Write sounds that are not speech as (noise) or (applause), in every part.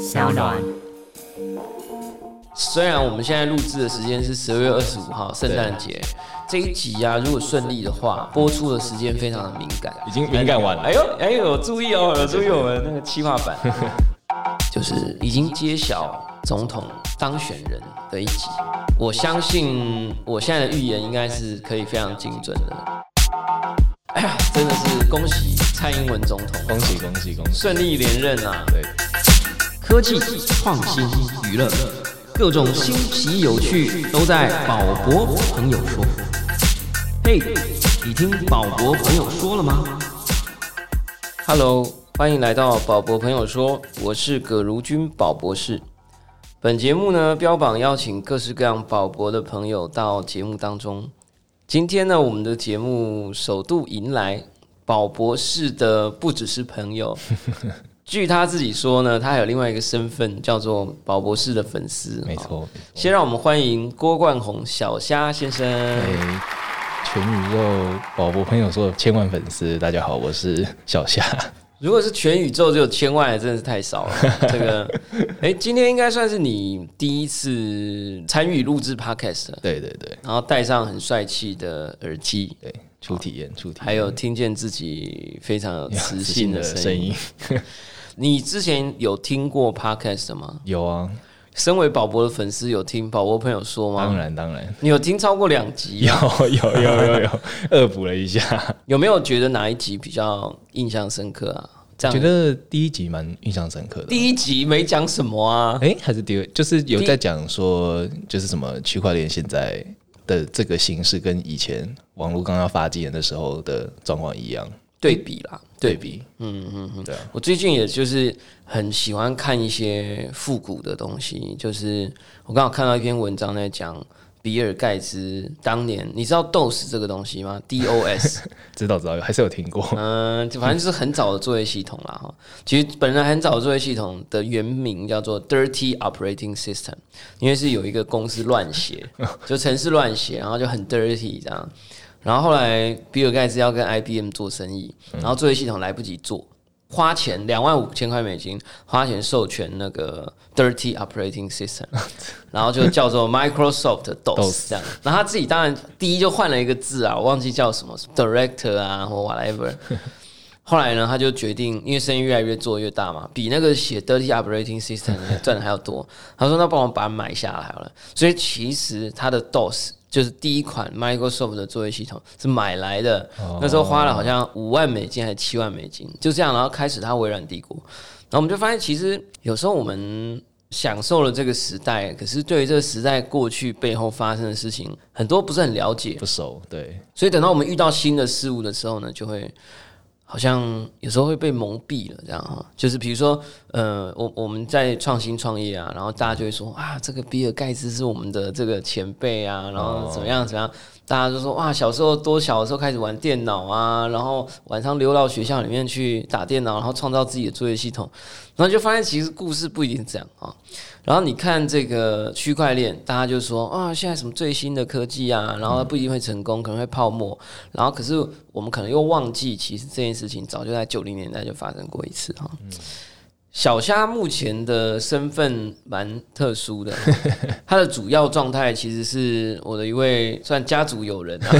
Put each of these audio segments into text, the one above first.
小暖。虽然我们现在录制的时间是十二月二十五号，圣诞节这一集啊，如果顺利的话，播出的时间非常的敏感，已经敏感完了。哎呦，哎呦，注意哦，有注意我们那个企划版，(laughs) 就是已经揭晓总统当选人的一集。我相信我现在的预言应该是可以非常精准的。哎呀，真的是恭喜蔡英文总统，恭喜恭喜恭喜！顺利连任啊！对，科技、创新、娱乐，各种新奇有趣都在宝博朋友说。嘿，你听宝博朋友说了吗？Hello，欢迎来到宝博朋友说，我是葛如君宝博士。本节目呢，标榜邀请各式各样宝博的朋友到节目当中。今天呢，我们的节目首度迎来宝博士的不只是朋友。据他自己说呢，他还有另外一个身份，叫做宝博士的粉丝。好没错。先让我们欢迎郭冠宏小虾先生。哎，全宇宙宝博朋友说的千万粉丝，大家好，我是小虾。(laughs) 如果是全宇宙就有千万，真的是太少了。(laughs) 这个，哎，今天应该算是你第一次参与录制 podcast，了对对对然后戴上很帅气的耳机，对，初体验，初体验，还有听见自己非常有磁性的 (laughs) 声声音。音，你之前有听过 podcast 吗？有啊，身为宝博的粉丝，有听宝博朋友说吗？当然当然你有听超过两集有啊？有有有有，(laughs) 恶补了一下，有没有觉得哪一集比较印象深刻啊？觉得第一集蛮印象深刻的。第一集没讲什么啊？哎，还是第二，就是有在讲说，就是什么区块链现在的这个形式跟以前网络刚刚发迹的时候的状况一样，对比啦，对比，嗯嗯嗯。对啊，我最近也就是很喜欢看一些复古的东西，就是我刚好看到一篇文章在讲比尔盖茨当年，你知道 DOS 这个东西吗？(laughs) DOS，(laughs) 知道知道，还是有听过。嗯，就反正就是很早的作业系统啦哈。其实本来很早的作业系统的原名叫做 Dirty Operating System，因为是有一个公司乱写，(laughs) 就城市乱写，然后就很 dirty 这样。然后后来比尔盖茨要跟 IBM 做生意，然后作业系统来不及做，花钱两万五千块美金花钱授权那个 Dirty Operating System，(laughs) 然后就叫做 Microsoft DOS 这样。然后他自己当然第一就换了一个字啊，我忘记叫什么 Director 啊或 whatever。后来呢，他就决定，因为生意越来越做越大嘛，比那个写 Dirty Operating System 赚的还要多。他说：“那帮我把它买下来好了。”所以其实他的 DOS 就是第一款 Microsoft 的作业系统是买来的，那时候花了好像五万美金还是七万美金，就这样，然后开始它微软帝国。然后我们就发现，其实有时候我们享受了这个时代，可是对于这个时代过去背后发生的事情，很多不是很了解。不熟，对，所以等到我们遇到新的事物的时候呢，就会好像有时候会被蒙蔽了，这样哈。就是比如说，呃，我我们在创新创业啊，然后大家就会说啊，这个比尔盖茨是我们的这个前辈啊，然后怎么样怎么样，大家就说哇，小时候多小的时候开始玩电脑啊，然后晚上溜到学校里面去打电脑，然后创造自己的作业系统，然后就发现其实故事不一定这样啊。然后你看这个区块链，大家就说啊，现在什么最新的科技啊，然后不一定会成功，可能会泡沫。然后可是我们可能又忘记，其实这件事情早就在九零年代就发生过一次哈。小虾目前的身份蛮特殊的，(laughs) 他的主要状态其实是我的一位算家族友人啊。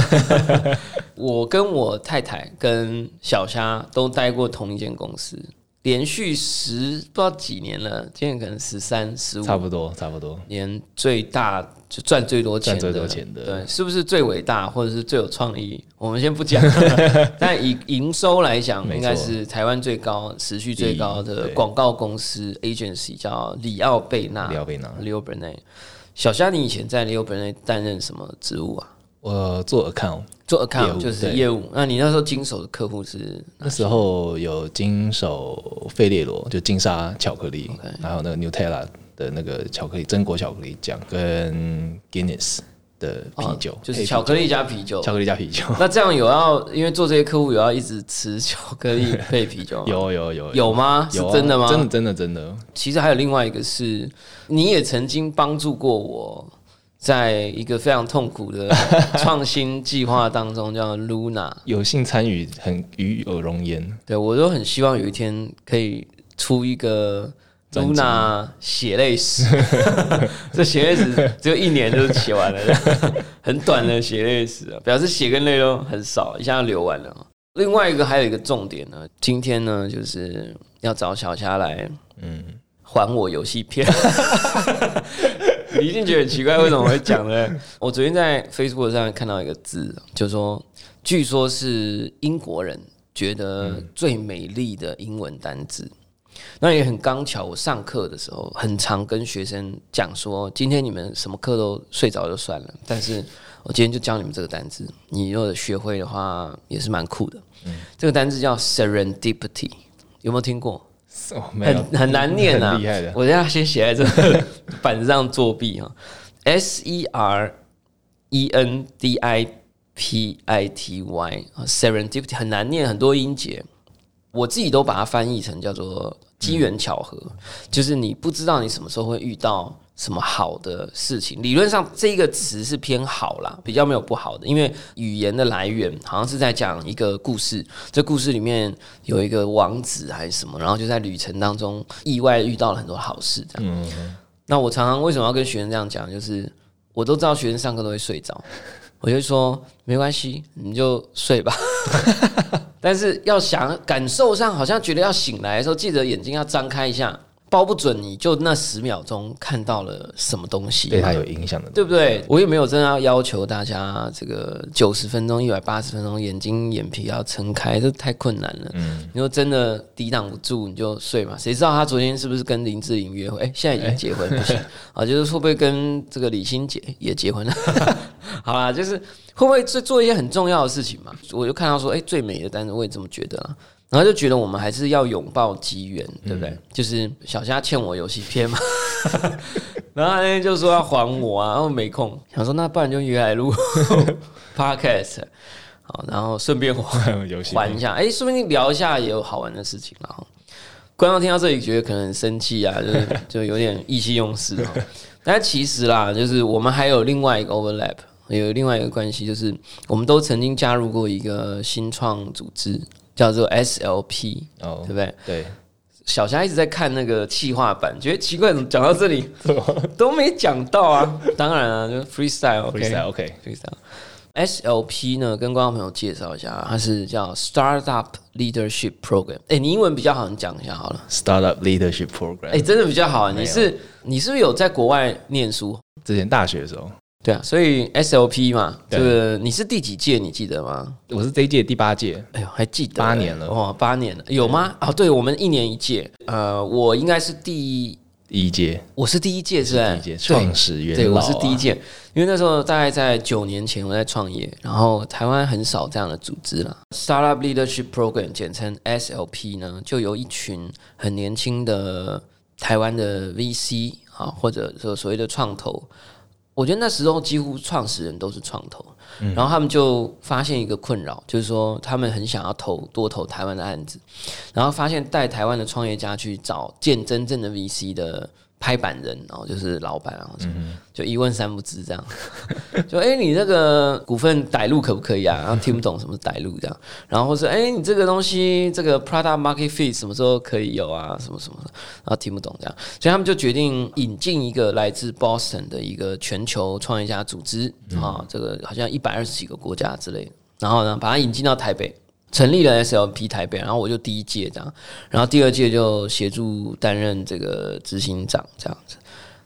(laughs) 我跟我太太跟小虾都待过同一间公司，连续十不知道几年了，今年可能十三、十五，差不多差不多。年最大就赚最多钱的，赚最多钱的对，是不是最伟大或者是最有创意？我们先不讲，(laughs) 但以营收来讲，应该是台湾最高、持续最高的对广告公司 agency 叫里奥贝纳，里奥贝纳 Leo Bernay。小虾，你以前在 Leo Bernay 担任什么职务啊？我做 account，做业 account 务就是业务。那你那时候经手的客户是那时候有经手费列罗，就金沙巧克力还有那个 Nutella 的那个巧克力榛果巧克力酱，跟 Guinness 的啤酒，哦就是巧克力加啤酒。巧克力加啤酒，(laughs) 那这样有要，因为做这些客户有要一直吃巧克力配啤酒吗？(laughs) 有有有有吗？是有啊真的吗？真的真的真的，其实还有另外一个是，你也曾经帮助过我，在一个非常痛苦的 (laughs) 创新计划当中，叫 Luna。有幸参与很与有荣焉。对我都很希望有一天可以出一个 Luna 血泪史，(laughs) 这血泪史只有一年就写完了，(laughs) 很短的血泪史啊，表示血跟泪都很少，一下就流完了。另外一个还有一个重点呢，今天呢就是要找小霞来，嗯，还我游戏片。你一定觉得很奇怪，为什么会讲呢？(laughs) 我昨天在 Facebook 上看到一个字，就说据说是英国人觉得最美丽的英文单字。那也很刚巧，我上课的时候很常跟学生讲说，今天你们什么课都睡着就算了，但是我今天就教你们这个单字，你如果学会的话，也是蛮酷的。这个单字叫 serendipity，有没有听过？很很难念啊。我等下先写在这个板子上作弊哈。(laughs) S E R E N D I P I T Y 啊，serendipity 很难念，很多音节。我自己都把它翻译成叫做机缘巧合，就是你不知道你什么时候会遇到什么好的事情。理论上这个词是偏好啦，比较没有不好的，因为语言的来源好像是在讲一个故事，这故事里面有一个王子还是什么，然后就在旅程当中意外遇到了很多好事，这样。那我常常为什么要跟学生这样讲？就是我都知道学生上课都会睡着，(laughs) 我就说没关系，你就睡吧。(laughs) 但是要想感受上，好像觉得要醒来的时候，记得眼睛要张开一下，包不准你就那十秒钟看到了什么东西，对他有影响的，对不对？我也没有真的要要求大家这个九十分钟、一百八十分钟，眼睛眼皮要撑开，这太困难了。嗯，你说真的抵挡不住，你就睡嘛。谁知道他昨天是不是跟林志颖约会？哎，现在已经结婚，不行 (laughs) 啊，就是会不会跟这个李心洁也结婚了？(laughs) 好啦，就是会不会做做一些很重要的事情嘛？我就看到说，哎，最美的单子，我也这么觉得啦。然后就觉得我们还是要拥抱机缘，对不对？就是小虾欠我游戏片嘛，(laughs) 然后他那天就说要还我啊，然后没空，想说那不然就约来录 (laughs) podcast，好，然后顺便还 (laughs) 游戏还一下，哎，说不定聊一下也有好玩的事情然后观众听到这里觉得可能很生气啊，就是就有点意气用事啊。但其实啦，就是我们还有另外一个 overlap，有另外一个关系，就是我们都曾经加入过一个新创组织，叫做 SLP，哦对不对？对，小霞一直在看那个企划版，觉得奇怪，怎么讲到这里 (laughs) 都没讲到啊？当然啊，就 freestyle，OK，freestyle、freestyle SLP 呢，跟观众朋友介绍一下，它是叫 Startup Leadership Program。哎，你英文比较好，你讲一下好了。Startup Leadership Program。哎，真的比较好。你是你是不是有在国外念书？之前大学的时候，对啊，所以 SLP 嘛，这对个你是第几届？你记得吗？我是这一届第八届，哎呦，还记得八年了哇，八年了，有吗？哦，对，我们一年一届。呃，我应该是第，一届，我是第一届，是不是？第一届创始元对，老、我啊，是第一届，因为那时候大概在九年前我在创业，然后台湾很少这样的组织啦。Startup Leadership Program 简称 SLP 呢，就由一群很年轻的台湾的 VC 啊，或者说所谓的创投，我觉得那时候几乎创始人都是创投，然后他们就发现一个困扰，就是说他们很想要投多投台湾的案子，然后发现带台湾的创业家去找见真正的 VC 的拍板人，然后就是老板啊，就一问三不知这样，(laughs) 就哎、诶你这个股份逮入可不可以啊？然后听不懂什么是逮入这样，然后或是哎、诶你这个东西这个 product market fit 什么时候可以有啊？什么什么的，然后听不懂这样，所以他们就决定引进一个来自 Boston 的一个全球创业家组织啊，这个好像一百二十几个国家之类的，然后呢把它引进到台北。成立了 SLP 台北，然后我就第一届这样，然后第二届就协助担任这个执行长这样子。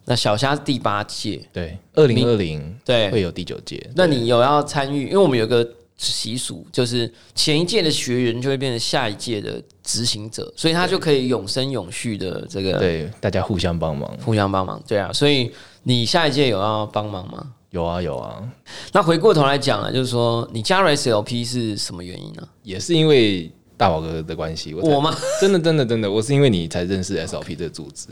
那小虾是第八届，对，二零二零对会有第九届。那你有要参与？因为我们有个习俗，就是前一届的学员就会变成下一届的执行者，所以他就可以永生永续的这个对大家互相帮忙，互相帮忙。对啊，所以你下一届有要帮忙吗？有啊有啊，那回过头来讲了，就是说你加入 SLP 是什么原因呢？也是因为大宝哥的关系，我我吗？(laughs) 真的真的真的，我是因为你才认识 SLP 这个组织，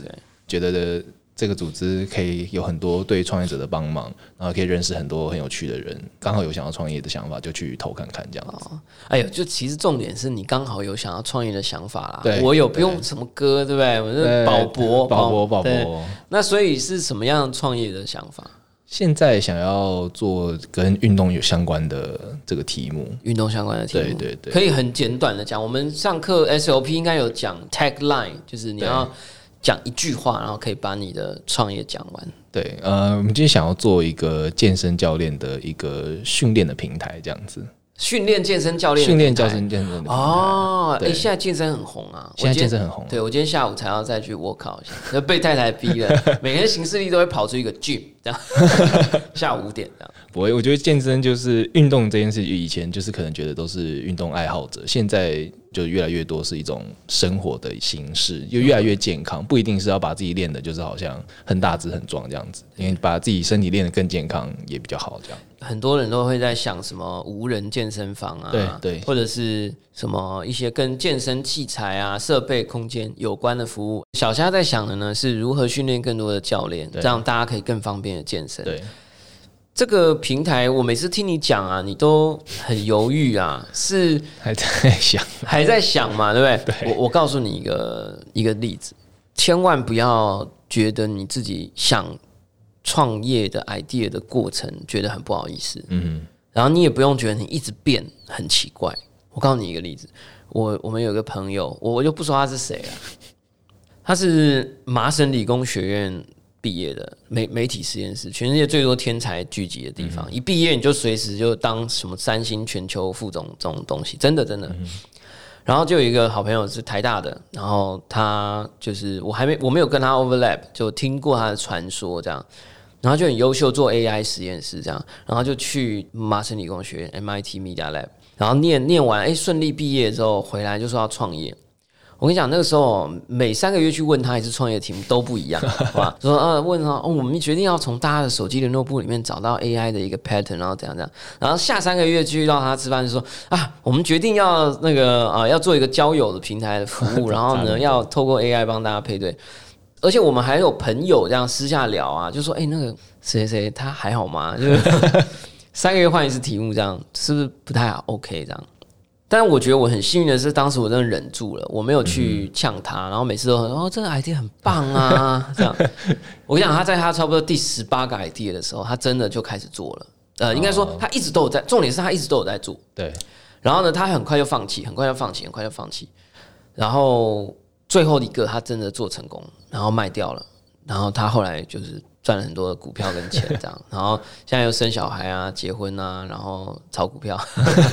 觉得的这个组织可以有很多对创业者的帮忙，然后可以认识很多很有趣的人，刚好有想要创业的想法，就去投看看这样子。哎呦，就其实重点是你刚好有想要创业的想法啦。对我有不用什么歌，对不对？我是宝博，宝博宝博，那所以是什么样创业的想法？现在想要做跟运动有相关的这个题目，运动相关的题目，对对对可以很简短的讲。我们上课 SOP 应该有讲 tagline，就是你要讲一句话，然后可以把你的创业讲完。对，呃，我们今天想要做一个健身教练的一个训练的平台，这样子。训练健身教练，训练健身健身哦，哎，对现在健身很红啊，现在健身很红。对我今天下午才要再去 work out 一下，(laughs) 就被太太逼了，(laughs) 每天行事力都会跑出一个 gym 这样，(laughs) 下午五点这样。不会，我觉得健身就是运动这件事，以前就是可能觉得都是运动爱好者，现在就越来越多是一种生活的形式，就越来越健康，不一定是要把自己练的，就是好像很大只很壮这样子，因为把自己身体练得更健康也比较好，这样。很多人都会在想什么无人健身房啊，对对或者是什么一些跟健身器材啊、设备、空间有关的服务。小虾在想的呢，是如何训练更多的教练，对这样大家可以更方便的健身。对，这个平台，我每次听你讲啊，你都很犹豫啊，(laughs) 是还在想，还在想嘛，对不对？对我我告诉你一个一个例子，千万不要觉得你自己想创业的 idea 的过程觉得很不好意思，嗯然后你也不用觉得你一直变很奇怪。我告诉你一个例子，我我们有个朋友，我我就不说他是谁了，他是麻省理工学院毕业的媒媒体实验室，全世界最多天才聚集的地方。一毕业你就随时就当什么三星全球副总这种东西，真的真的。然后就有一个好朋友是台大的，然后他就是我还没我没有跟他 overlap，就听过他的传说这样。然后就很优秀，做 AI 实验室这样，然后就去麻省理工学院 MIT Media Lab，然后念念完，哎，顺利毕业之后回来就说要创业。我跟你讲，那个时候每三个月去问他一次创业题目都不一样，好吧？(laughs) 说呃，问他哦，我们决定要从大家的手机联络簿里面找到 AI 的一个 pattern，然后怎样怎样。然后下三个月去到他吃饭，就说啊，我们决定要那个啊，要做一个交友的平台的服务，(laughs) 然后呢，要透过 AI 帮大家配对。而且我们还有朋友这样私下聊啊，就说哎、那个谁谁谁他还好吗？就是 (laughs) 三个月换一次题目，这样是不是不太好 OK 这样？但我觉得我很幸运的是，当时我真的忍住了，我没有去呛他，然后每次都很哦，这个 idea 很棒啊，(laughs) 这样。(laughs) 我跟你讲，他在他差不多第十八个 idea 的时候，他真的就开始做了。呃，应该说他一直都有在，重点是他一直都有在做。对，然后呢，他很快就放弃，很快就放弃，很快就放弃。然后最后一个他真的做成功，然后卖掉了。然后他后来就是赚了很多的股票跟钱，这样。然后现在又生小孩啊，结婚啊，然后炒股票，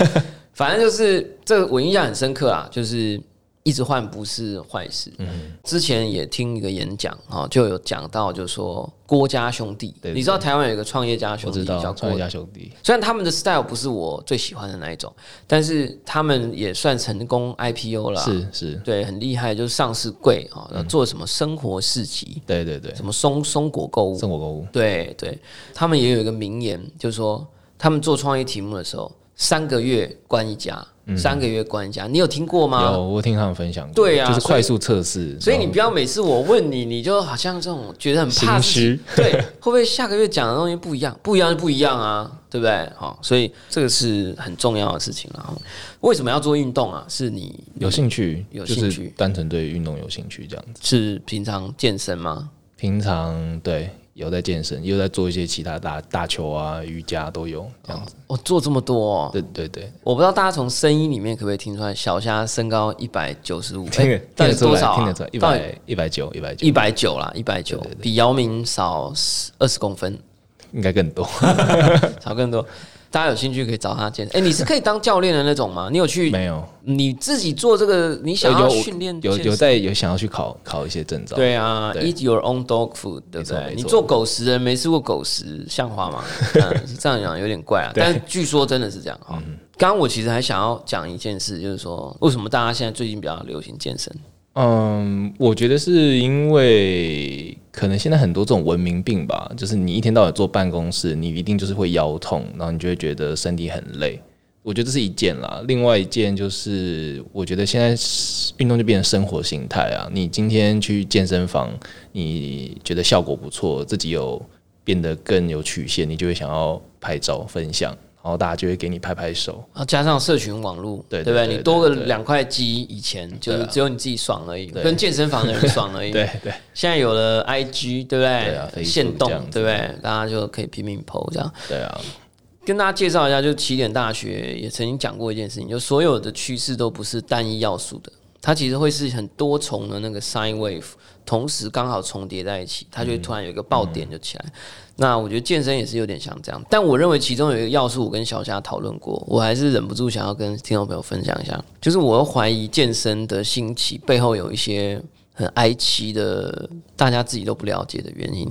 (laughs) 反正就是这个我印象很深刻啊，就是一直换不是坏事。嗯。之前也听一个演讲啊，就有讲到，就是说郭家兄弟，你知道台湾有一个创业家兄弟叫郭家兄弟，虽然他们的 style 不是我最喜欢的那一种，但是他们也算成功 IPO 了啊，是是，对，很厉害，就是上市贵啊，做什么生活市集，对对对，什么松松果购物，生活购物，对对，他们也有一个名言，就是说他们做创业题目的时候，三个月关一家，三个月关一家，你有听过吗？有我听他们分享过，对啊就是快速测试，所以你不要每次我问你，你就好像这种觉得很怕自己 (laughs) 心虚，(laughs) 对，会不会下个月讲的东西不一样？不一样就不一样啊，对不对？好，所以这个是很重要的事情了。为什么要做运动啊？是你有兴趣，有兴趣单纯对运动有兴趣这样子。是平常健身吗？平常对有在健身，又在做一些其他打打球啊、瑜伽都有这样子。我、做这么多、哦，对对对，我不知道大家从声音里面可不可以听出来，小虾身高一百九十五，听多少、啊？听得出来，一百一百九，一百九一，百九啦，一百九比姚明少二十公分，应该更多。(laughs) 少更多。大家有兴趣可以找他健身。哎、你是可以当教练的那种吗？(laughs) 你有去没有，你自己做这个？你想要有训练有有在有想要去考考一些证照。对啊对，eat your own dog food，对不对？你做狗食的人没吃过狗食，像话吗？(laughs) 嗯是这样讲有点怪啊，但是据说真的是这样哈。刚刚我其实还想要讲一件事，就是说为什么大家现在最近比较流行健身？嗯，我觉得是因为可能现在很多这种文明病吧，就是你一天到晚坐办公室，你一定就是会腰痛，然后你就会觉得身体很累。我觉得这是一件啦，另外一件就是我觉得现在运动就变成生活形态啊。你今天去健身房，你觉得效果不错，自己有变得更有曲线，你就会想要拍照分享，然后大家就会给你拍拍手。啊加上社群网络，对对不对？你多个两块肌，以前就是只有你自己爽而已，跟健身房的人爽而已。(laughs) 对对现在有了 IG，对不对啊对限动对不对？大家就可以拼命 PO 这样。对啊，跟大家介绍一下，就起点大学也曾经讲过一件事情，就所有的趋势都不是单一要素的，它其实会是很多重的那个 sine wave，同时刚好重叠在一起，它就会突然有一个爆点就起来。那我觉得健身也是有点像这样，但我认为其中有一个要素，我跟小夏讨论过，我还是忍不住想要跟听众朋友分享一下，就是我怀疑健身的兴起背后有一些很哀戚的，大家自己都不了解的原因。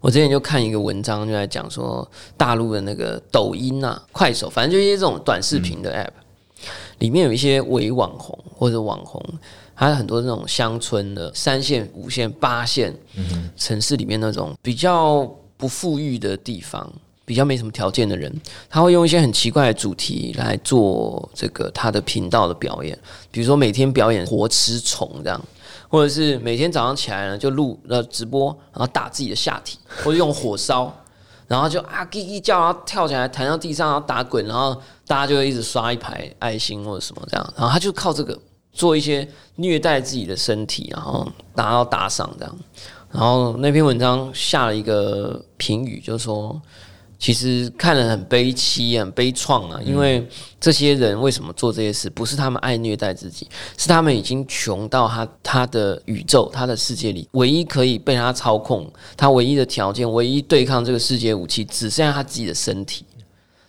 我之前就看一个文章，就在讲说大陆的那个抖音啊、快手，反正就一些这种短视频的 app，里面有一些伪网红或者网红，还有很多那种乡村的三线、五线、八线城市里面那种比较不富裕的地方，比较没什么条件的人，他会用一些很奇怪的主题来做这个他的频道的表演，比如说每天表演活吃虫这样。或者是每天早上起来呢，就录呃直播，然后打自己的下体，或者用火烧，然后就啊叽叽叫，然后跳起来弹到地上，然后打滚，然后大家就会一直刷一排爱心或者什么这样，然后他就靠这个做一些虐待自己的身体，然后拿到打赏这样。然后那篇文章下了一个评语，就说。其实看了很悲凄、很悲怆啊，因为这些人为什么做这些事？不是他们爱虐待自己，是他们已经穷到他他的宇宙、他的世界里，唯一可以被他操控、他唯一的条件、唯一对抗这个世界武器，只剩下他自己的身体。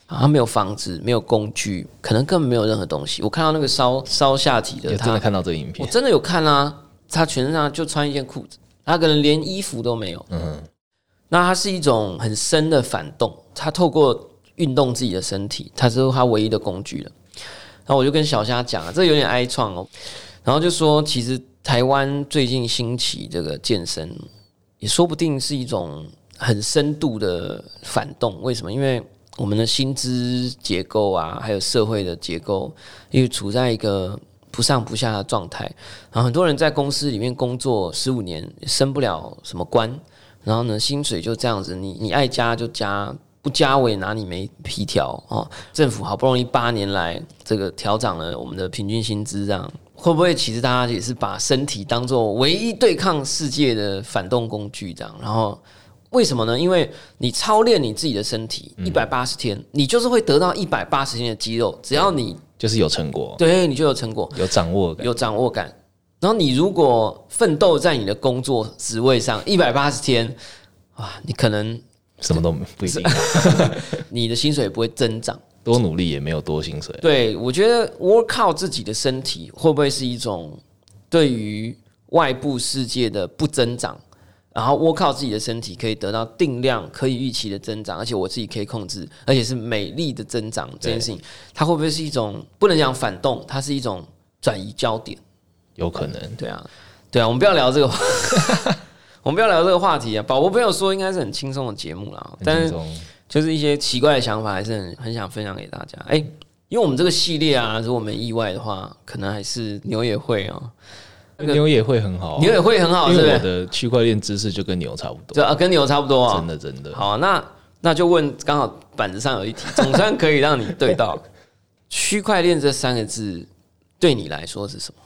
啊，他没有房子，没有工具，可能根本没有任何东西。我看到那个烧烧下体的，真的看到这个影片，我真的有看啊。他全身上就穿一件裤子，他可能连衣服都没有。嗯，那它是一种很深的反动。它透过运动自己的身体，他是它唯一的工具了。然后我就跟小虾讲啊，这有点哀创哦。然后就说，其实台湾最近兴起这个健身，也说不定是一种很深度的反动。为什么？因为我们的薪资结构啊，还有社会的结构，因为处在一个不上不下的状态。然后很多人在公司里面工作十五年，升不了什么官，然后呢，薪水就这样子，你你爱加就加。不加我也拿你没皮条哦！政府好不容易八年来这个调涨了我们的平均薪资，这样会不会其实大家也是把身体当做唯一对抗世界的反动工具？这样，然后为什么呢？因为你操练你自己的身体一百八十天，你就是会得到一百八十天的肌肉。只要你就是有成果，对你就有成果，有掌握感，有掌握感。然后你如果奋斗在你的工作职位上一百八十天，哇，你可能。什么都不一定，(laughs) 你的薪水也不会增长，多努力也没有多薪水。对，我觉得 work 靠自己的身体会不会是一种对于外部世界的不增长，然后 work 靠自己的身体可以得到定量可以预期的增长，而且我自己可以控制，而且是美丽的增长这件事情，它会不会是一种不能讲反动，它是一种转移焦点？有可能。对啊，对啊，我们不要聊这个。(laughs) 我们不要聊这个话题啊！宝宝朋友说应该是很轻松的节目啦，但是就是一些奇怪的想法，还是很很想分享给大家。哎，因为我们这个系列啊，如果没意外的话，可能还是牛也会啊，牛也会很好，牛也会很好，因为我的区块链知识就跟牛差不多，对啊，跟牛差不多啊，真的真的。好，那那就问，刚好板子上有一题，(laughs) 总算可以让你对到区块链这三个字，对你来说是什么？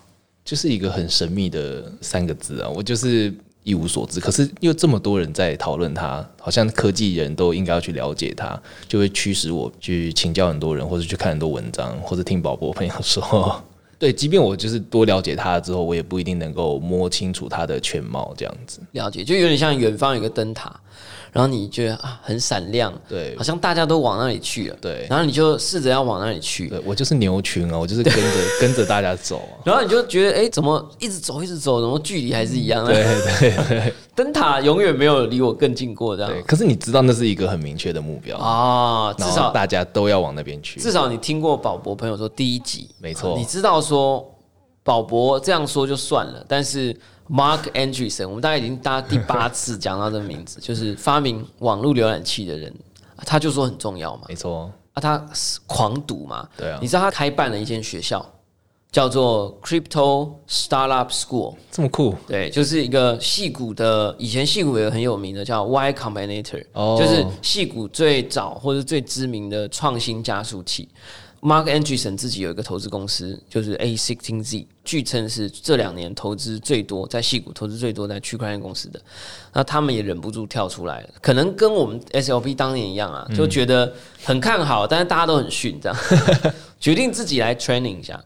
就是一个很神秘的三个字啊，我就是。一无所知，可是又这么多人在讨论它，好像科技人都应该要去了解它，就会驱使我去请教很多人，或者去看很多文章，或者听宝宝朋友说。(laughs) 对，即便我就是多了解它之后，我也不一定能够摸清楚它的全貌，这样子。了解，就有点像远方有个灯塔。然后你觉得啊很闪亮，对，好像大家都往那里去了，对。然后你就试着要往那里去，对我就是牛群啊，我就是跟着 (laughs) 跟着大家走。然后你就觉得哎，怎么一直走一直走，怎么距离还是一样？对对对，(laughs) 灯塔永远没有离我更近过，这样。对可是你知道那是一个很明确的目标啊，至少大家都要往那边去。至少你听过宝博朋友说第一集，没错，你知道说宝博这样说就算了，但是。Mark Andreessen，我们大概已经搭第八次讲到这个名字，就是发明网络浏览器的人，他就说很重要嘛。没错，啊，他狂赌嘛。对啊。你知道他开办了一间学校，叫做 Crypto Startup School，这么酷？对，就是一个戏骨的，以前戏骨有很有名的叫 Y Combinator，就是戏骨最早或者最知名的创新加速器。Mark Andreessen 自己有一个投资公司，就是 A Sixteen Z，据称是这两年投资最多在细股投资最多在区块链公司的。那他们也忍不住跳出来了，可能跟我们 SLP 当年一样啊，就觉得很看好，但是大家都很逊，这样 (laughs) 决定自己来 training 一下。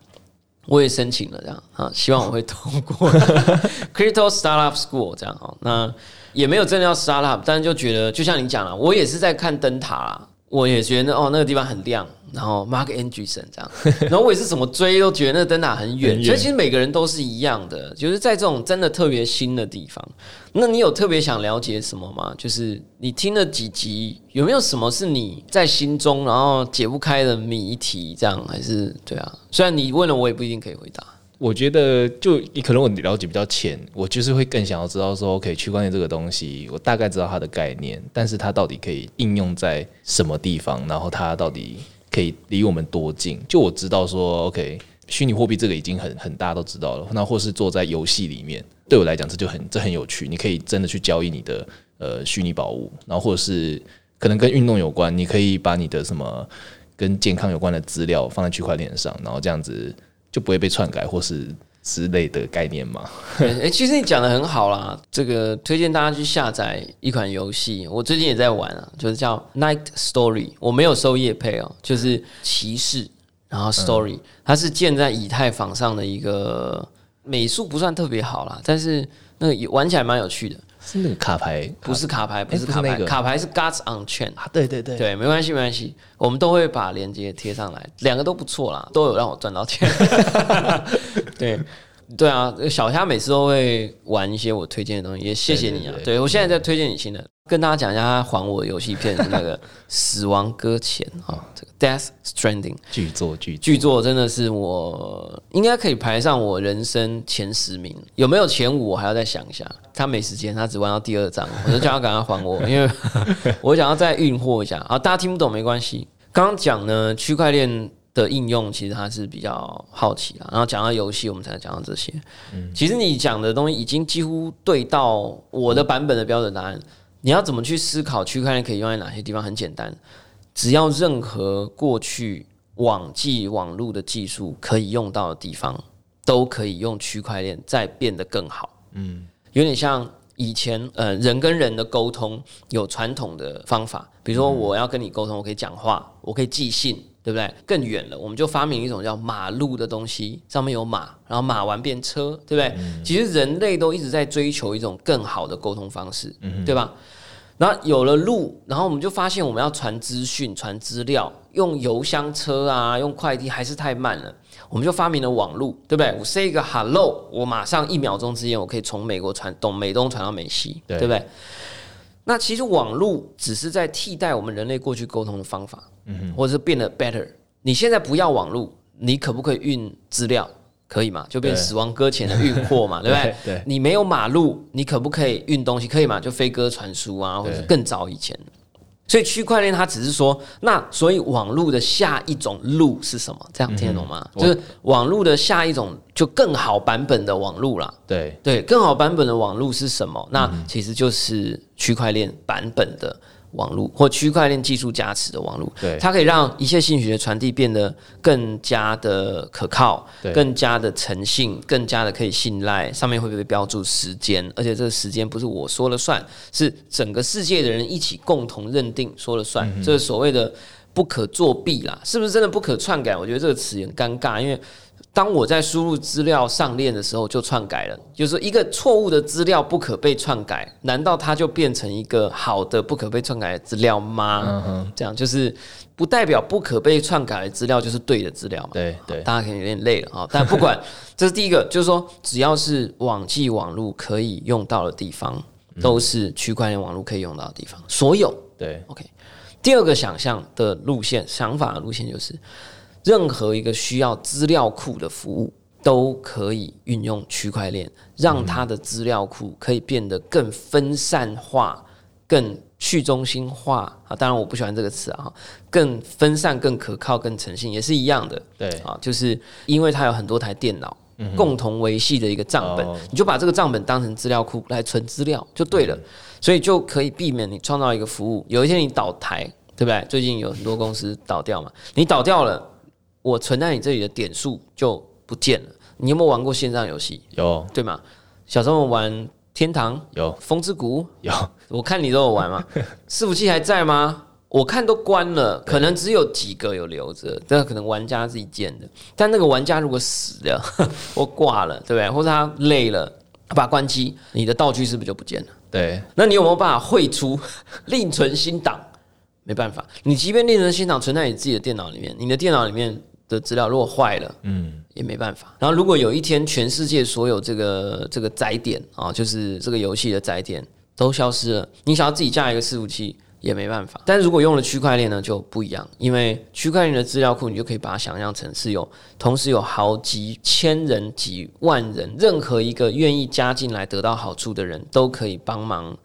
我也申请了这样啊，希望我会通过 (laughs) Crypto Startup School 这样哈。那也没有真的要 Startup，但是就觉得就像你讲了，我也是在看灯塔啦，我也觉得哦那个地方很亮，然后 Mark Anderson 这样，(laughs) 然后我也是怎么追都觉得那个灯塔很远，所以其实每个人都是一样的，就是在这种真的特别新的地方，那你有特别想了解什么吗？就是你听了几集，有没有什么是你在心中然后解不开的谜题？这样还是对啊？虽然你问了，我也不一定可以回答。我觉得就你可能我了解比较浅，我就是会更想要知道说，OK，区块链这个东西，我大概知道它的概念，但是它到底可以应用在什么地方，然后它到底可以离我们多近？就我知道说，OK，虚拟货币这个已经很很大家都知道了，那或是做在游戏里面，对我来讲这就很这很有趣，你可以真的去交易你的呃虚拟宝物，然后或者是可能跟运动有关，你可以把你的什么跟健康有关的资料放在区块链上，然后这样子。就不会被篡改或是之类的概念吗？哎，其实你讲的很好啦。这个推荐大家去下载一款游戏，我最近也在玩啊，就是叫 Night Story。我没有收夜配哦，就是骑士，然后 Story，它是建在以太坊上的一个美术不算特别好啦，但是那个玩起来蛮有趣的。是那个卡牌，不是卡牌，不是卡牌，卡牌是 Guts on Chain 啊，对对对，对，没关系没关系，我们都会把链接贴上来，两个都不错啦，都有让我赚到钱，(laughs) (laughs) (laughs) 对。对啊，小虾每次都会玩一些我推荐的东西，也谢谢你啊。对我现在在推荐你新的，跟大家讲一下他还我游戏片是那个《死亡搁浅》啊，这个《Death Stranding》巨作巨巨作真的是我应该可以排上我人生前十名，有没有前五我还要再想一下。他没时间，他只玩到第二章，(laughs) 我就叫他赶快还我，因为我想要再运货一下。啊，大家听不懂没关系，刚刚讲呢区块链。的应用其实它是比较好奇啦，然后讲到游戏，我们才讲到这些。嗯，其实你讲的东西已经几乎对到我的版本的标准答案。你要怎么去思考区块链可以用在哪些地方？很简单，只要任何过去网际网络的技术可以用到的地方，都可以用区块链再变得更好。嗯，有点像以前呃人跟人的沟通有传统的方法，比如说我要跟你沟通，我可以讲话，我可以寄信。对不对？更远了，我们就发明一种叫马路的东西，上面有马，然后马完变车，对不对？其实人类都一直在追求一种更好的沟通方式，对吧？然后有了路，然后我们就发现我们要传资讯、传资料，用邮箱车啊，用快递还是太慢了，我们就发明了网路，对不对？我 say 一个 hello，我马上一秒钟之间，我可以从美国传东美东传到美西，对不对？那其实网络只是在替代我们人类过去沟通的方法，嗯，或者是变得 better。你现在不要网络，你可不可以运资料？可以嘛？就变死亡搁浅的运货嘛，(laughs) 对不对？对。你没有马路，你可不可以运东西？可以嘛？就飞鸽传书啊，或者更早以前。所以区块链它只是说，那所以网络的下一种路是什么？这样听得懂吗？就是网络的下一种就更好版本的网络啦。对对，更好版本的网络是什么？那其实就是区块链版本的。网络或区块链技术加持的网络，对它可以让一切信息的传递变得更加的可靠，更加的诚信，更加的可以信赖。上面会不会标注时间？而且这个时间不是我说了算，是整个世界的人一起共同认定说了算。这是所谓的不可作弊啦，是不是真的不可篡改？我觉得这个词很尴尬，因为。当我在输入资料上链的时候，就篡改了。就是说，一个错误的资料不可被篡改，难道它就变成一个好的不可被篡改的资料吗？这样就是不代表不可被篡改的资料就是对的资料嘛？对对，大家可能有点累了啊。(laughs) 但不管，这是第一个，就是说，只要是网际网络可以用到的地方，都是区块链网络可以用到的地方。所有对，OK。第二个想象的路线、想法的路线就是。任何一个需要资料库的服务都可以运用区块链，让它的资料库可以变得更分散化、更去中心化啊！当然，我不喜欢这个词啊，更分散、更可靠、更诚信，也是一样的。对啊，就是因为它有很多台电脑共同维系的一个账本，你就把这个账本当成资料库来存资料就对了，所以就可以避免你创造一个服务，有一天你倒台，对不对？最近有很多公司倒掉嘛，你倒掉了。我存在你这里的点数就不见了。你有没有玩过线上游戏？有，对吗？小时候玩天堂，有风之谷，有。我看你都有玩吗。(laughs) 伺服器还在吗？我看都关了，可能只有几个有留着，但可能玩家自己建的。但那个玩家如果死了 (laughs) 或挂了，对不对？或者他累了，把它关机，你的道具是不是就不见了？对，那你有没有办法汇出 (laughs) 另存新档？没办法，你即便另存新档存在你自己的电脑里面，你的电脑里面的资料如果坏了，嗯，也没办法。然后如果有一天全世界所有这个这个载点啊，就是这个游戏的载点都消失了，你想要自己架一个伺服器也没办法。但是如果用了区块链呢，就不一样，因为区块链的资料库，你就可以把它想象成是有同时有好几千人、几万人，任何一个愿意加进来得到好处的人都可以帮忙。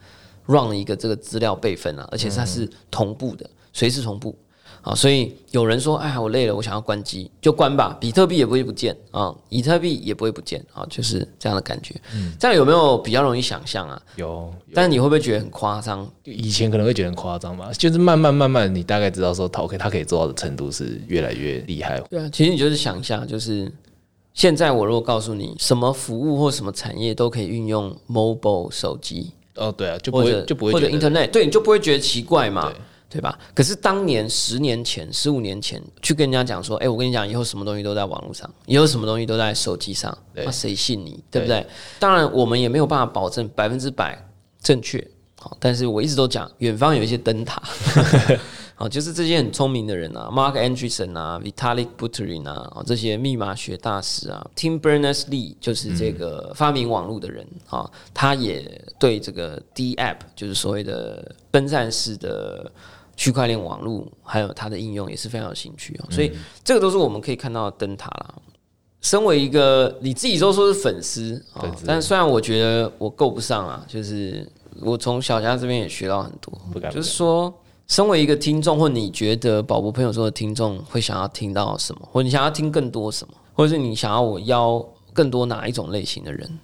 run 一个这个资料备份啊，而且它是同步的，随时同步啊，所以有人说，哎，我累了，我想要关机，就关吧，比特币也不会不见啊，以特币也不会不见啊，就是这样的感觉。这样有没有比较容易想象啊？有，但是你会不会觉得很夸张？以前可能会觉得很夸张吧，就是慢慢慢慢，你大概知道说，它 OK，他可以做到的程度是越来越厉害。对啊，其实你就是想一下，就是现在我如果告诉你，什么服务或什么产业都可以运用 mobile 手机。哦，对啊，就不会就不会或者 Internet，对，你就不会觉得奇怪嘛，对吧？可是当年十年前、十五年前去跟人家讲说，哎，我跟你讲，以后什么东西都在网络上，以后什么东西都在手机上，那谁信你？对不对？当然，我们也没有办法保证百分之百正确，好，但是我一直都讲，远方有一些灯塔。(laughs) 好，就是这些很聪明的人啊，Mark Andreessen 啊，Vitalik Buterin 啊，这些密码学大师啊，Tim Berners-Lee 就是这个发明网络的人啊，他也对这个 D App 就是所谓的分散式的区块链网络，还有它的应用也是非常有兴趣哦，所以这个都是我们可以看到的灯塔啦。身为一个你自己都说是粉丝啊，但虽然我觉得我够不上啊，就是我从小佳这边也学到很多，就是说。身为一个听众，或你觉得宝博朋友说的听众会想要听到什么，或你想要听更多什么，或者是你想要我邀更多哪一种类型的人，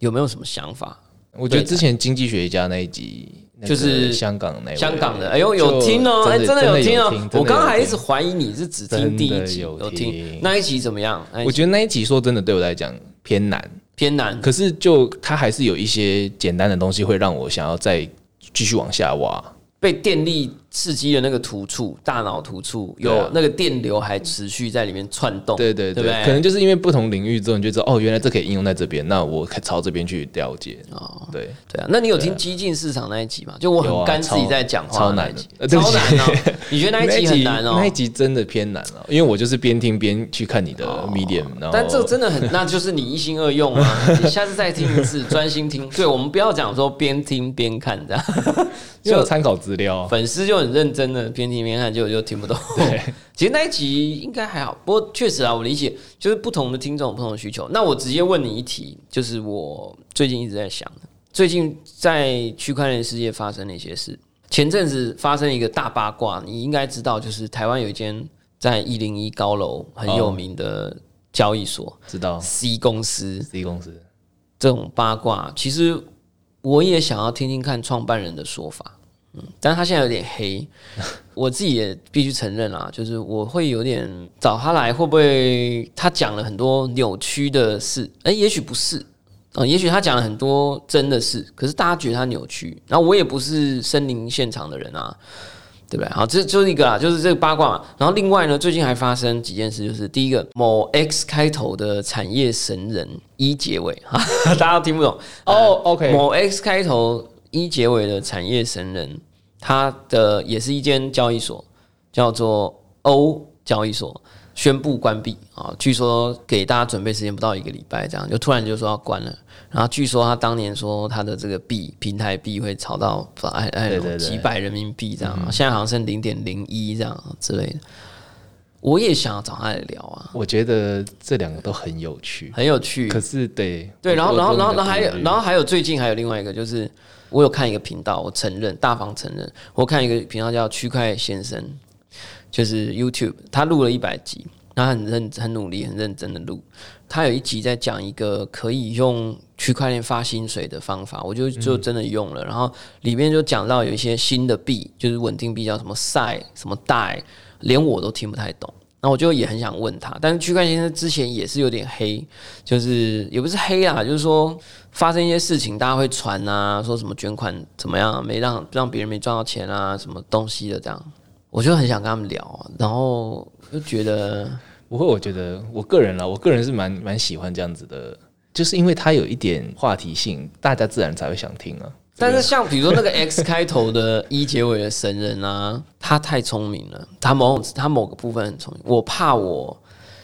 有没有什么想法？我觉得之前经济学家那一集就是香港那香港的，哎呦有听哦，哎真的有听哦。我刚刚还一直怀疑你是只听第一集有听那一集怎么样？我觉得那一集说真的对我来讲偏难，偏难。可是就它还是有一些简单的东西会让我想要再继续往下挖。被电力刺激的那个突触，大脑突触有那个电流还持续在里面窜动。对对对，可能就是因为不同领域之后，你就知道哦，原来这可以应用在这边，那我朝这边去了解。哦，对对啊，那你有听激进市场那一集吗？就我很干自己在讲话，超难，超难哦。(laughs) 你觉得那一集很难哦？那一集真的偏难哦，因为我就是边听边去看你的 medium，但这真的很，(laughs) 那就是你一心二用啊。你下次再听一次，专心听。对，我们不要讲说边听边看这样。就有参考资料，粉丝就很认真的边听边看，结果就听不懂。对，(laughs) 其实那一集应该还好，不过确实啊，我理解就是不同的听众不同的需求。那我直接问你一题，就是我最近一直在想的，最近在区块链世界发生了一些事。前阵子发生一个大八卦，你应该知道，就是台湾有一间在一零一高楼很有名的交易所，知道 C 公司，C 公司这种八卦，其实我也想要听听看创办人的说法。嗯，但是他现在有点黑，(laughs) 我自己也必须承认啊，就是我会有点找他来，会不会他讲了很多扭曲的事？哎，也许不是啊，也许他讲了很多真的事，可是大家觉得他扭曲。然后我也不是森林现场的人啊，对不对？好，这就是一个啊，就是这个八卦嘛。然后另外呢，最近还发生几件事，就是第一个，某 X 开头的产业神人一结尾哈，(laughs) 大家都听不懂哦。OK，某 X 开头一结尾的产业神人。它的也是一间交易所，叫做欧交易所，宣布关闭啊！据说给大家准备时间不到一个礼拜，这样就突然就说要关了。然后据说他当年说他的这个币平台币会炒到哎哎几百人民币这样，现在好像剩零点零一这样之类的。我也想要找他来聊啊！我觉得这两个都很有趣，很有趣。可是对对，然后然后然后然后还有然后还有最近还有另外一个就是。我有看一个频道，我承认，大方承认，我看一个频道叫区块先生，就是 YouTube，他录了一百集，他很认很努力、很认真的录。他有一集在讲一个可以用区块链发薪水的方法，我就就真的用了。然后里面就讲到有一些新的币，就是稳定币，叫什么 Sai、什么 Dai，连我都听不太懂。然后我就也很想问他，但是区块先生之前也是有点黑，就是也不是黑啊，就是说发生一些事情，大家会传啊，说什么捐款怎么样，没让让别人没赚到钱啊，什么东西的这样，我就很想跟他们聊，然后就觉得不会我觉得我个人啦，我个人是蛮蛮喜欢这样子的，就是因为它有一点话题性，大家自然才会想听啊。但是像比如说那个 X 开头的一结尾的神人啊，他太聪明了，他某他某个部分很聪明，我怕我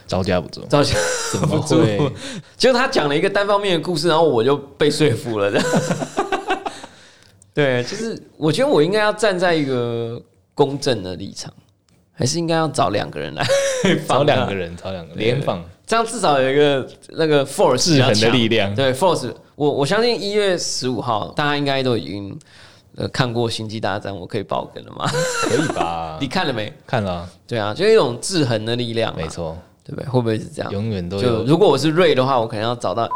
招架不住，招架 (laughs) 怎么会？结果他讲了一个单方面的故事，然后我就被说服了。(laughs) 对，就是我觉得我应该要站在一个公正的立场，还是应该要找两个人来 (laughs) 找两个人，找两个联访，这样至少有一个那个 force 制衡的力量，对 force。我我相信一月十五号，大家应该都已经呃看过《星际大战》，我可以爆梗了吗？可以吧？(laughs) 你看了没？看了。对啊，就一种制衡的力量，没错，对不对？会不会是这样？永远都有。如果我是瑞的话，我可能要找到。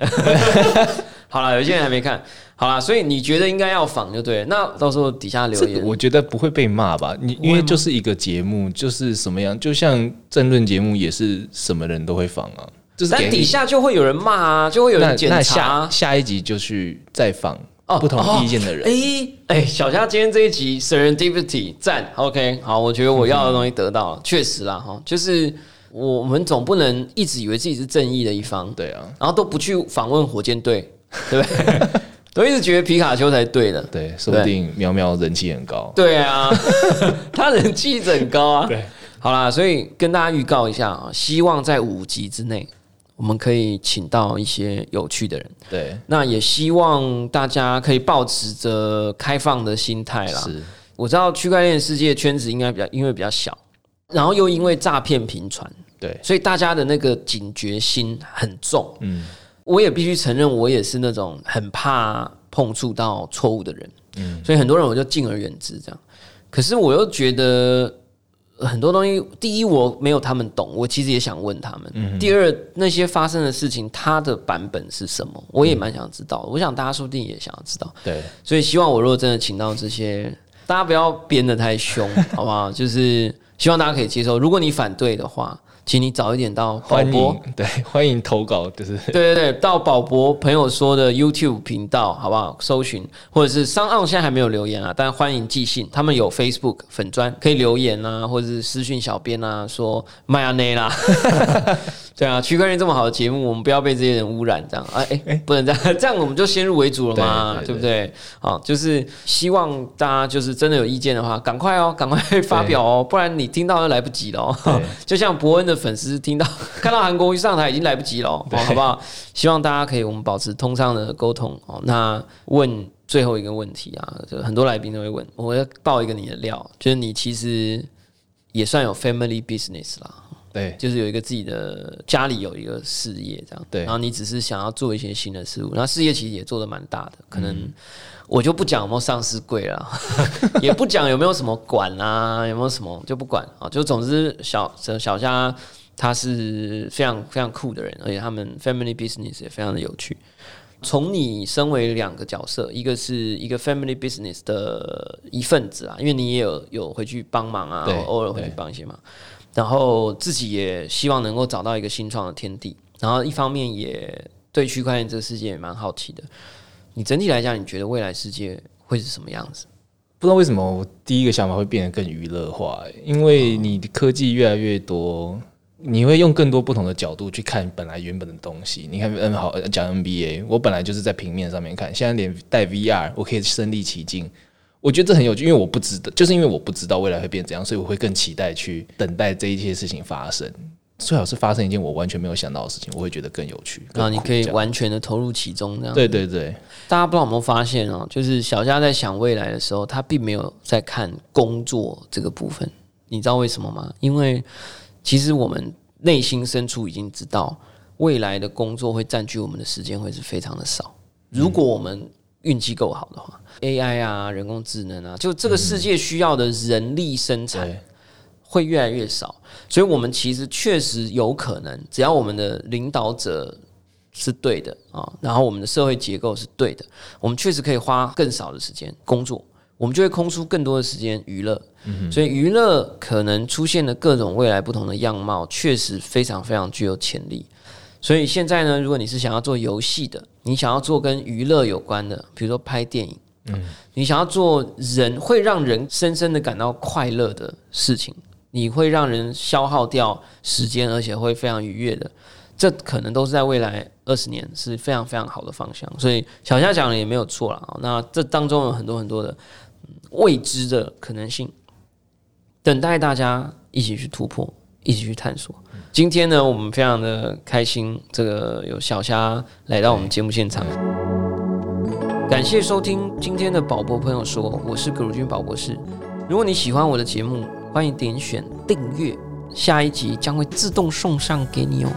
(laughs) 好了，有些人还没看好了，所以你觉得应该要仿就对。那到时候底下留言，我觉得不会被骂吧？你因为就是一个节目，就是什么样，就像争论节目也是什么人都会仿啊。但底下就会有人骂啊，就会有人检查。下一集就去再访不同意见的人。哎哎，小夏今天这一集 Serendipity 赞，OK，好，我觉得我要的东西得到了，确实啦哈，就是我们总不能一直以为自己是正义的一方，对啊，然后都不去访问火箭队，对不对？(laughs) 都一直觉得皮卡丘才对的，对，说不定喵喵人气很高，对啊，(laughs) 他人气很高啊，对，好啦，所以跟大家预告一下啊，希望在五集之内。我们可以请到一些有趣的人，对，那也希望大家可以保持着开放的心态啦。是，我知道区块链世界圈子应该比较，因为比较小，然后又因为诈骗频传，对，所以大家的那个警觉心很重。嗯，我也必须承认，我也是那种很怕碰触到错误的人，嗯，所以很多人我就敬而远之这样。可是我又觉得。很多东西，第一我没有他们懂，我其实也想问他们。嗯第二，那些发生的事情，它的版本是什么，我也蛮想知道。我想大家说不定也想要知道。对，所以希望我如果真的请到这些，大家不要编的太凶，(laughs) 好不好？就是希望大家可以接受。如果你反对的话。请你早一点到宝博，对，欢迎投稿，就是 (laughs) 对对对，到宝博朋友说的 YouTube 频道，好不好？搜寻或者是商岸现在还没有留言啊，但欢迎寄信，他们有 Facebook 粉砖可以留言啊，或者是私讯小编啊，说麦阿内啦。(laughs) 对啊，区块链这么好的节目，我们不要被这些人污染，这样哎哎，不能这样，(laughs) 这样我们就先入为主了嘛，对不对？好，就是希望大家就是真的有意见的话，赶快哦，赶快发表哦，不然你听到就来不及了。(laughs) 就像伯恩的粉丝听到 (laughs) 看到韩国一上台已经来不及了，好不好？希望大家可以我们保持通畅的沟通哦。那问最后一个问题啊，就很多来宾都会问，我要爆一个你的料，就是你其实也算有 family business 啦。对，就是有一个自己的家里有一个事业这样，对，然后你只是想要做一些新的事物，然后事业其实也做的蛮大的，可能我就不讲有没有上市柜了，(laughs) 也不讲有没有什么管啊，有没有什么就不管啊，就总之小小虾他是非常非常酷的人，而且他们 family business 也非常的有趣。从你身为两个角色，一个是一个 family business 的一份子啊，因为你也有有回去帮忙啊，偶尔回去帮一些忙。然后自己也希望能够找到一个新创的天地，然后一方面也对区块链这个世界也蛮好奇的。你整体来讲，你觉得未来世界会是什么样子？不知道为什么我第一个想法会变得更娱乐化，因为你的科技越来越多，你会用更多不同的角度去看本来原本的东西。你看，嗯，好讲 NBA，我本来就是在平面上面看，现在连带 VR，我可以身临其境。我觉得这很有趣，因为我不知道，就是因为我不知道未来会变怎样，所以我会更期待去等待这一些事情发生。最好是发生一件我完全没有想到的事情，我会觉得更有趣。然后你可以完全的投入其中，这样。对对对，大家不知道有没有发现哦，就是小佳在想未来的时候，他并没有在看工作这个部分。你知道为什么吗？因为其实我们内心深处已经知道，未来的工作会占据我们的时间会是非常的少。如果我们运气够好的话，AI 啊，人工智能啊，就这个世界需要的人力生产会越来越少，所以我们其实确实有可能，只要我们的领导者是对的啊，然后我们的社会结构是对的，我们确实可以花更少的时间工作，我们就会空出更多的时间娱乐。所以娱乐可能出现的各种未来不同的样貌，确实非常非常具有潜力。所以现在呢，如果你是想要做游戏的，你想要做跟娱乐有关的，比如说拍电影，嗯，你想要做人会让人深深的感到快乐的事情，你会让人消耗掉时间，而且会非常愉悦的，这可能都是在未来二十年是非常非常好的方向。所以小夏讲的也没有错了啊。那这当中有很多很多的未知的可能性。等待大家一起去突破，一起去探索。今天呢，我们非常的开心，这个有小虾来到我们节目现场。感谢收听今天的宝博朋友说，我是葛如君宝博士。如果你喜欢我的节目，欢迎点选订阅，下一集将会自动送上给你哦。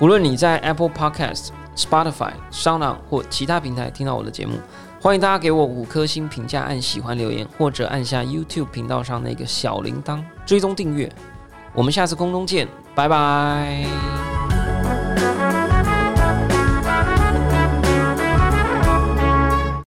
不论你在 Apple Podcast、Spotify、Sound 或其他平台听到我的节目。欢迎大家给我五颗星评价，按喜欢留言，或者按下 YouTube 频道上那个小铃铛追踪订阅。我们下次空中见，拜拜。